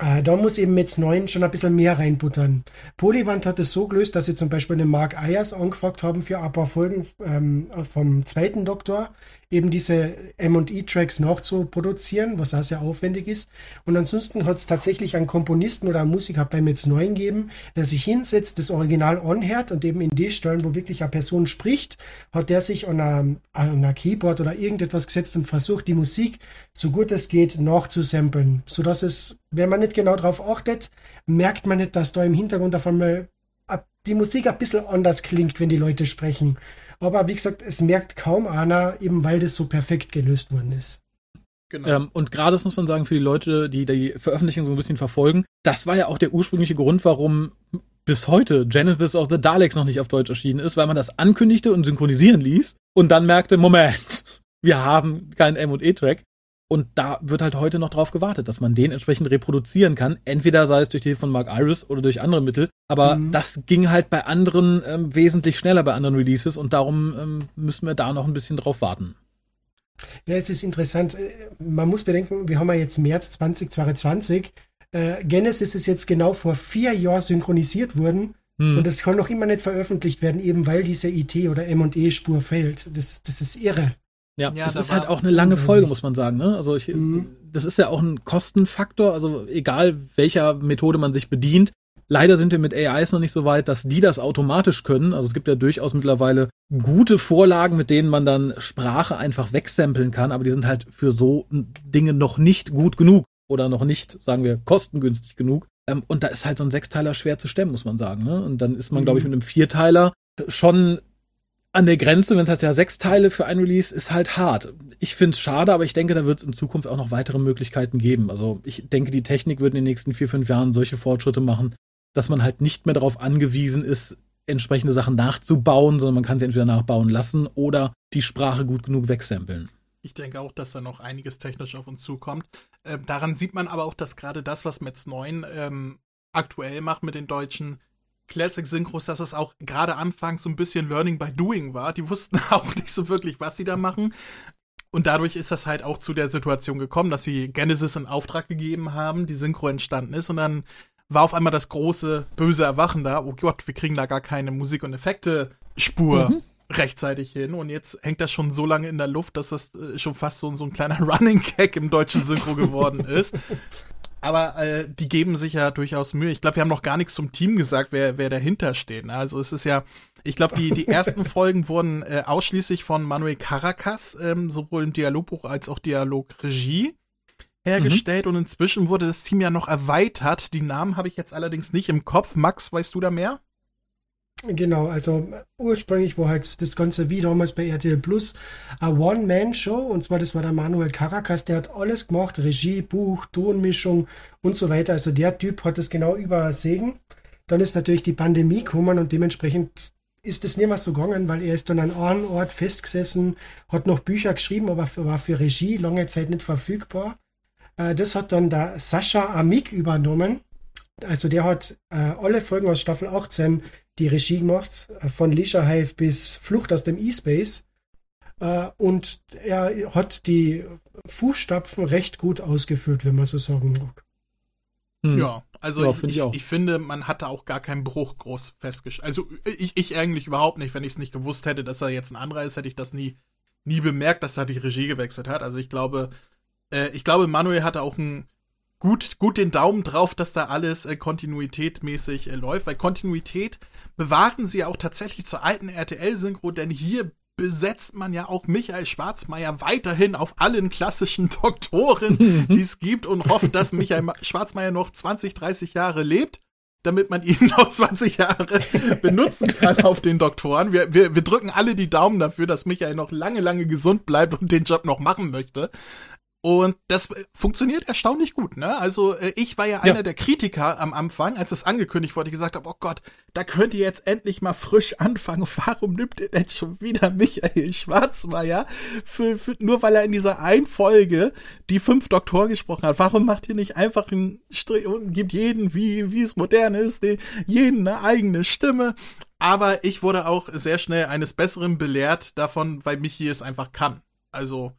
äh, da muss eben jetzt 9 schon ein bisschen mehr reinbuttern. Polyband hat es so gelöst, dass sie zum Beispiel den Mark Ayers angefragt haben für ein paar Folgen ähm, vom zweiten Doktor, eben diese M&E-Tracks nachzuproduzieren, was auch sehr aufwendig ist. Und ansonsten hat es tatsächlich einen Komponisten oder einen Musiker bei Metz 9 gegeben, der sich hinsetzt, das Original anhört und eben in die Stellen, wo wirklich eine Person spricht, hat der sich an einer, Keyboard oder irgendetwas gesetzt und versucht, die Musik so gut es geht nachzusamplen, sodass es, wenn man nicht genau darauf achtet, merkt man nicht, dass da im Hintergrund auf einmal die Musik ein bisschen anders klingt, wenn die Leute sprechen. Aber wie gesagt, es merkt kaum einer, eben weil das so perfekt gelöst worden ist. Genau. Ähm, und gerade das muss man sagen, für die Leute, die die Veröffentlichung so ein bisschen verfolgen, das war ja auch der ursprüngliche Grund, warum bis heute Genesis of the Daleks noch nicht auf Deutsch erschienen ist, weil man das ankündigte und synchronisieren ließ und dann merkte, Moment, wir haben keinen M&E-Track. Und da wird halt heute noch drauf gewartet, dass man den entsprechend reproduzieren kann. Entweder sei es durch die Hilfe von Mark Iris oder durch andere Mittel. Aber mhm. das ging halt bei anderen ähm, wesentlich schneller bei anderen Releases und darum ähm, müssen wir da noch ein bisschen drauf warten. Ja, es ist interessant. Äh, man muss bedenken, wir haben ja jetzt März 2022. Äh, Genesis ist jetzt genau vor vier Jahren synchronisiert worden. Hm. Und das kann noch immer nicht veröffentlicht werden, eben weil diese IT- oder M&E-Spur fehlt. Das, das ist irre. Ja, ja das ist halt auch eine lange Folge, muss man sagen. Ne? Also ich, mhm. das ist ja auch ein Kostenfaktor. Also egal welcher Methode man sich bedient, Leider sind wir mit AIs noch nicht so weit, dass die das automatisch können. Also es gibt ja durchaus mittlerweile gute Vorlagen, mit denen man dann Sprache einfach wegsampeln kann, aber die sind halt für so Dinge noch nicht gut genug oder noch nicht, sagen wir, kostengünstig genug. Ähm, und da ist halt so ein Sechsteiler schwer zu stemmen, muss man sagen. Ne? Und dann ist man, mhm. glaube ich, mit einem Vierteiler schon an der Grenze, wenn es heißt ja sechs Teile für ein Release, ist halt hart. Ich finde es schade, aber ich denke, da wird es in Zukunft auch noch weitere Möglichkeiten geben. Also ich denke, die Technik wird in den nächsten vier, fünf Jahren solche Fortschritte machen, dass man halt nicht mehr darauf angewiesen ist, entsprechende Sachen nachzubauen, sondern man kann sie entweder nachbauen lassen oder die Sprache gut genug wegsampeln. Ich denke auch, dass da noch einiges technisch auf uns zukommt. Ähm, daran sieht man aber auch, dass gerade das, was Metz 9 ähm, aktuell macht mit den deutschen Classic-Synchros, dass es auch gerade anfangs so ein bisschen Learning by Doing war. Die wussten auch nicht so wirklich, was sie da machen. Und dadurch ist das halt auch zu der Situation gekommen, dass sie Genesis in Auftrag gegeben haben, die Synchro entstanden ist und dann war auf einmal das große böse Erwachen da. Oh Gott, wir kriegen da gar keine Musik- und Effekte-Spur mhm. rechtzeitig hin. Und jetzt hängt das schon so lange in der Luft, dass das äh, schon fast so, so ein kleiner Running Gag im deutschen Synchro geworden ist. Aber äh, die geben sich ja durchaus Mühe. Ich glaube, wir haben noch gar nichts zum Team gesagt, wer, wer dahinter steht. Ne? Also es ist ja, ich glaube, die, die ersten Folgen wurden äh, ausschließlich von Manuel Caracas, ähm, sowohl im Dialogbuch als auch Dialogregie hergestellt mhm. und inzwischen wurde das Team ja noch erweitert. Die Namen habe ich jetzt allerdings nicht im Kopf. Max, weißt du da mehr? Genau, also ursprünglich war halt das Ganze wie damals bei RTL Plus eine One-Man-Show und zwar das war der Manuel Caracas, der hat alles gemacht, Regie, Buch, Tonmischung und so weiter. Also der Typ hat das genau übersegen. Dann ist natürlich die Pandemie gekommen und dementsprechend ist es nicht mehr so gegangen, weil er ist dann an einem Ort festgesessen, hat noch Bücher geschrieben, aber war für Regie lange Zeit nicht verfügbar. Äh, das hat dann der Sascha Amik übernommen. Also der hat äh, alle Folgen aus Staffel 18 die Regie gemacht, äh, von Leisure Hive bis Flucht aus dem E-Space. Äh, und er hat die Fußstapfen recht gut ausgeführt, wenn man so sagen mag. Hm. Ja, also ja, ich, find ich, ich, ich, finde, man hatte auch gar keinen Bruch groß festgestellt. Also ich, ich eigentlich überhaupt nicht. Wenn ich es nicht gewusst hätte, dass er jetzt ein anderer ist, hätte ich das nie, nie bemerkt, dass er die Regie gewechselt hat. Also ich glaube, äh, ich glaube, Manuel hatte auch ein gut, gut den Daumen drauf, dass da alles äh, kontinuitätmäßig äh, läuft, weil Kontinuität bewahren sie auch tatsächlich zur alten RTL-Synchro, denn hier besetzt man ja auch Michael Schwarzmeier weiterhin auf allen klassischen Doktoren, die es gibt und hofft, dass Michael Schwarzmeier noch 20, 30 Jahre lebt, damit man ihn noch 20 Jahre benutzen kann auf den Doktoren. Wir, wir, wir drücken alle die Daumen dafür, dass Michael noch lange, lange gesund bleibt und den Job noch machen möchte. Und das äh, funktioniert erstaunlich gut, ne? Also äh, ich war ja, ja, einer der Kritiker am Anfang, als es angekündigt wurde, ich gesagt habe, oh Gott, da könnt ihr jetzt endlich mal frisch anfangen. Warum nimmt ihr denn schon wieder Michael Schwarzmeier? Für, für, nur weil er in dieser einen Folge die fünf Doktoren gesprochen hat. Warum macht ihr nicht einfach einen Strich und gibt jeden, wie, wie es modern ist, den, jeden eine eigene Stimme? Aber ich wurde auch sehr schnell eines Besseren belehrt davon, weil Michi es einfach kann. Also,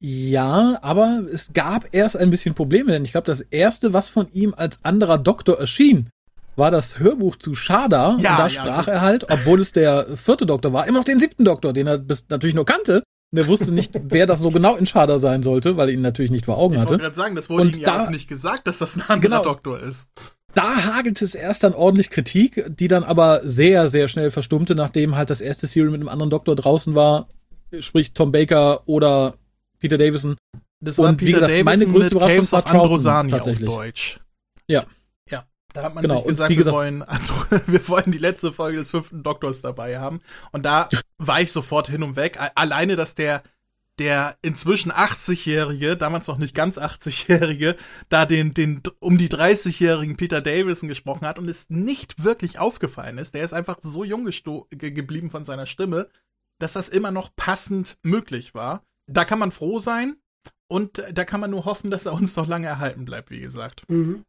ja, aber es gab erst ein bisschen Probleme, denn ich glaube, das erste, was von ihm als anderer Doktor erschien, war das Hörbuch zu Shada. Ja, und da sprach ja. er halt, obwohl es der vierte Doktor war, immer noch den siebten Doktor, den er bis natürlich nur kannte. Und er wusste nicht, wer das so genau in Shada sein sollte, weil er ihn natürlich nicht vor Augen hatte. Ich wollte gerade sagen, das wurde und ihm ja auch nicht gesagt, dass das ein anderer genau, Doktor ist. Da hagelte es erst dann ordentlich Kritik, die dann aber sehr, sehr schnell verstummte, nachdem halt das erste Serial mit einem anderen Doktor draußen war, sprich Tom Baker oder Peter Davison. Das war und, Peter gesagt, Davison meine größte Überraschung Caves war Troughton, tatsächlich. auf Deutsch. Ja. Ja, da hat man genau. sich gesagt, gesagt, wir, wollen, wir wollen die letzte Folge des fünften Doktors dabei haben. Und da war ich sofort hin und weg. Alleine, dass der der inzwischen 80-Jährige, damals noch nicht ganz 80-Jährige, da den, den um die 30-jährigen Peter Davison gesprochen hat und es nicht wirklich aufgefallen ist. Der ist einfach so jung geblieben von seiner Stimme, dass das immer noch passend möglich war da kann man froh sein und da kann man nur hoffen, dass er uns noch lange erhalten bleibt, wie gesagt. Mhm.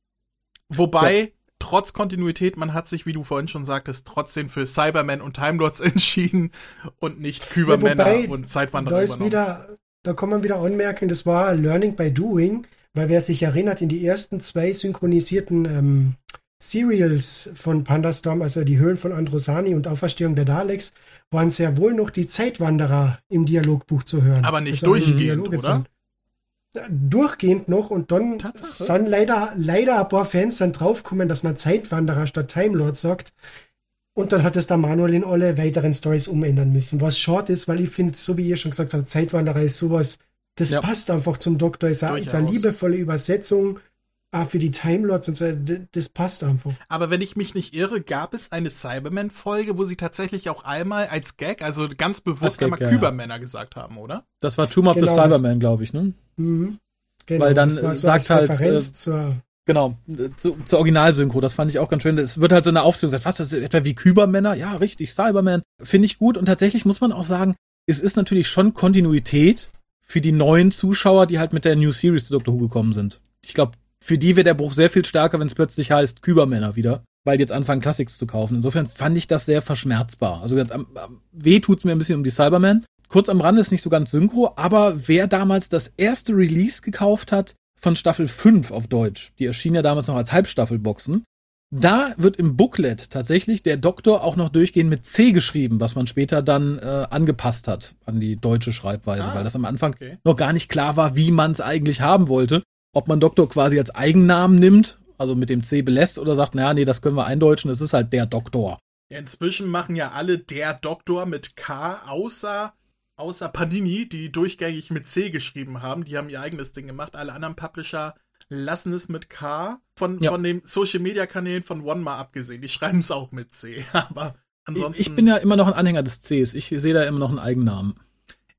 Wobei, ja. trotz Kontinuität, man hat sich, wie du vorhin schon sagtest, trotzdem für Cybermen und Time Lords entschieden und nicht Kübermänner ja, und Zeitwanderer. Da ist wieder, da kann man wieder anmerken, das war Learning by Doing, weil wer sich erinnert, in die ersten zwei synchronisierten ähm, Serials von Pandastorm, also die Höhlen von Androsani und Auferstehung der Daleks, waren sehr wohl noch die Zeitwanderer im Dialogbuch zu hören. Aber nicht also durchgehend, oder? Durchgehend noch und dann sind leider, leider ein paar Fans dann draufgekommen, dass man Zeitwanderer statt Time Lord sagt. Und dann hat es der Manuel in alle weiteren Stories umändern müssen. Was short ist, weil ich finde, so wie ihr schon gesagt habt, Zeitwanderer ist sowas, das ja. passt einfach zum Doktor. Ist, ist eine liebevolle Übersetzung Ah, für die Timelords und so, das passt einfach. Aber wenn ich mich nicht irre, gab es eine Cyberman-Folge, wo sie tatsächlich auch einmal als Gag, also ganz bewusst Gag, einmal ja, Kübermänner ja. gesagt haben, oder? Das war Tomb of genau, the Cyberman, glaube ich, ne? Mhm. Genau, Weil dann so sagt halt. Referenz äh, zur Genau, zu, zur Originalsynchro, das fand ich auch ganz schön. Es wird halt so eine Aufzählung gesagt, was, das ist etwa wie Kübermänner? Ja, richtig, Cyberman. Finde ich gut und tatsächlich muss man auch sagen, es ist natürlich schon Kontinuität für die neuen Zuschauer, die halt mit der New Series zu Doctor Who gekommen sind. Ich glaube, für die wird der Bruch sehr viel stärker, wenn es plötzlich heißt Kübermänner wieder, weil die jetzt anfangen Classics zu kaufen. Insofern fand ich das sehr verschmerzbar. Also am, am, weh tut's mir ein bisschen um die Cybermen. Kurz am Rande ist nicht so ganz synchro, aber wer damals das erste Release gekauft hat von Staffel 5 auf Deutsch, die erschien ja damals noch als Halbstaffelboxen, da wird im Booklet tatsächlich der Doktor auch noch durchgehend mit C geschrieben, was man später dann äh, angepasst hat an die deutsche Schreibweise, ah, weil das am Anfang okay. noch gar nicht klar war, wie man es eigentlich haben wollte ob man Doktor quasi als Eigennamen nimmt, also mit dem C belässt oder sagt, naja, nee, das können wir eindeutschen, das ist halt der Doktor. Inzwischen machen ja alle der Doktor mit K, außer, außer Panini, die durchgängig mit C geschrieben haben. Die haben ihr eigenes Ding gemacht. Alle anderen Publisher lassen es mit K. Von, ja. von den Social Media Kanälen von One mal abgesehen. Die schreiben es auch mit C. Aber ansonsten. Ich bin ja immer noch ein Anhänger des Cs. Ich sehe da immer noch einen Eigennamen.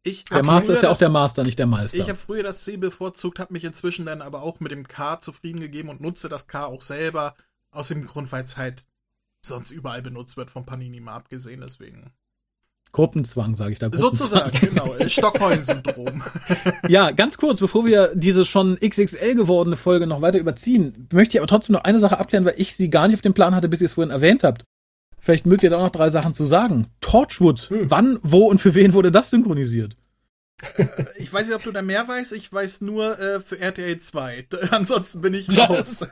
Ich der Master ist ja auch der Master, nicht der Meister. Ich habe früher das C bevorzugt, habe mich inzwischen dann aber auch mit dem K zufrieden gegeben und nutze das K auch selber. Aus dem Grund, weil es halt sonst überall benutzt wird, von Panini mal abgesehen, deswegen. Gruppenzwang, sage ich da. Sozusagen, genau. Äh, Stockholm-Syndrom. ja, ganz kurz, bevor wir diese schon XXL gewordene Folge noch weiter überziehen, möchte ich aber trotzdem noch eine Sache abklären, weil ich sie gar nicht auf dem Plan hatte, bis ihr es vorhin erwähnt habt. Vielleicht mögt ihr da auch noch drei Sachen zu sagen. Torchwood, hm. wann, wo und für wen wurde das synchronisiert? Ich weiß nicht, ob du da mehr weißt. Ich weiß nur äh, für RTL 2. Ansonsten bin ich raus.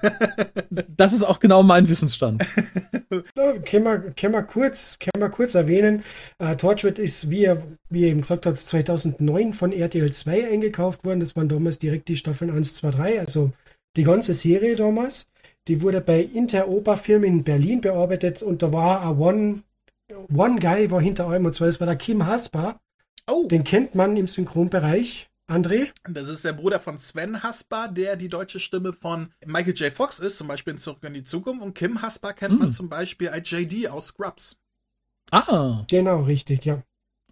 Das, das ist auch genau mein Wissensstand. Können, wir, können, wir kurz, können wir kurz erwähnen. Äh, Torchwood ist, wie er, wie er eben gesagt hat, 2009 von RTL 2 eingekauft worden. Das waren damals direkt die Staffeln 1, 2, 3. Also die ganze Serie damals. Die wurde bei Interopa Film in Berlin bearbeitet und da war ein One, One Guy war hinter allem und zwar das war der Kim Hasper. Oh. Den kennt man im Synchronbereich. André? Das ist der Bruder von Sven Hasper, der die deutsche Stimme von Michael J. Fox ist, zum Beispiel in Zurück in die Zukunft. Und Kim Hasper kennt mm. man hm. zum Beispiel als JD aus Scrubs. Ah. Genau, richtig, ja.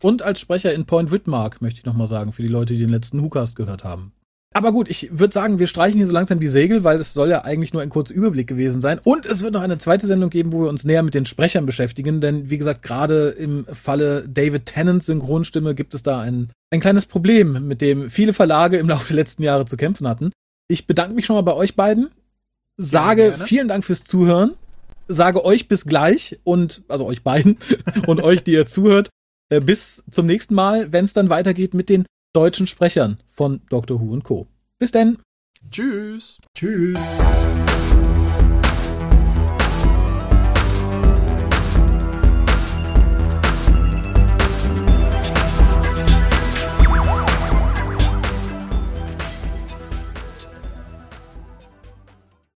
Und als Sprecher in Point Whitmark, möchte ich nochmal sagen, für die Leute, die den letzten Hookast gehört haben. Aber gut, ich würde sagen, wir streichen hier so langsam die Segel, weil es soll ja eigentlich nur ein kurzer Überblick gewesen sein. Und es wird noch eine zweite Sendung geben, wo wir uns näher mit den Sprechern beschäftigen. Denn wie gesagt, gerade im Falle David Tennants Synchronstimme gibt es da ein, ein kleines Problem, mit dem viele Verlage im Laufe der letzten Jahre zu kämpfen hatten. Ich bedanke mich schon mal bei euch beiden. Sage ja, vielen Dank fürs Zuhören. Sage euch bis gleich und, also euch beiden und euch, die ihr zuhört, äh, bis zum nächsten Mal, wenn es dann weitergeht mit den deutschen Sprechern von Dr. Who und Co. Bis denn. Tschüss. Tschüss.